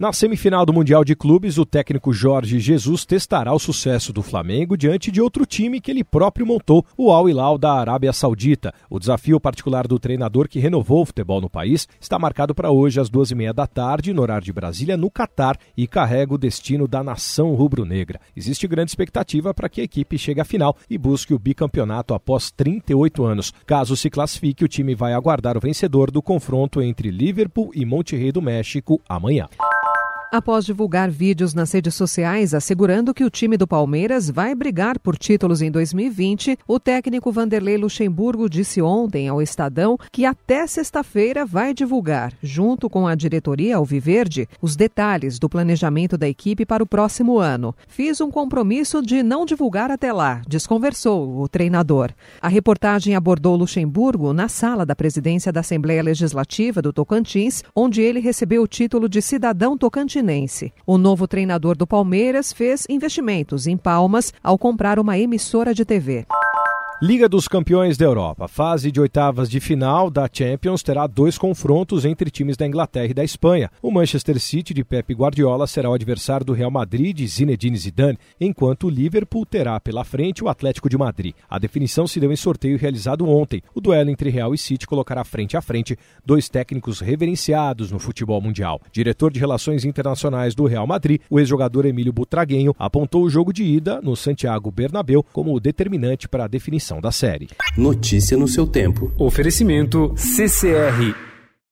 Na semifinal do Mundial de Clubes, o técnico Jorge Jesus testará o sucesso do Flamengo diante de outro time que ele próprio montou, o Al Hilal da Arábia Saudita. O desafio particular do treinador que renovou o futebol no país está marcado para hoje às duas e meia da tarde, no horário de Brasília, no Catar, e carrega o destino da nação rubro-negra. Existe grande expectativa para que a equipe chegue à final e busque o bicampeonato após 38 anos. Caso se classifique, o time vai aguardar o vencedor do confronto entre Liverpool e Monterrey do México amanhã após divulgar vídeos nas redes sociais assegurando que o time do Palmeiras vai brigar por títulos em 2020, o técnico Vanderlei Luxemburgo disse ontem ao Estadão que até sexta-feira vai divulgar, junto com a diretoria Alviverde, os detalhes do planejamento da equipe para o próximo ano. Fiz um compromisso de não divulgar até lá, desconversou o treinador. A reportagem abordou Luxemburgo na sala da presidência da Assembleia Legislativa do Tocantins, onde ele recebeu o título de cidadão tocantinense o novo treinador do Palmeiras fez investimentos em Palmas ao comprar uma emissora de TV. Liga dos Campeões da Europa. Fase de oitavas de final da Champions terá dois confrontos entre times da Inglaterra e da Espanha. O Manchester City de Pep Guardiola será o adversário do Real Madrid de Zinedine Zidane, enquanto o Liverpool terá pela frente o Atlético de Madrid. A definição se deu em sorteio realizado ontem. O duelo entre Real e City colocará frente a frente dois técnicos reverenciados no futebol mundial. Diretor de Relações Internacionais do Real Madrid, o ex-jogador Emílio Butraguenho, apontou o jogo de ida no Santiago Bernabéu como determinante para a definição da série. Notícia no seu tempo. Oferecimento CCR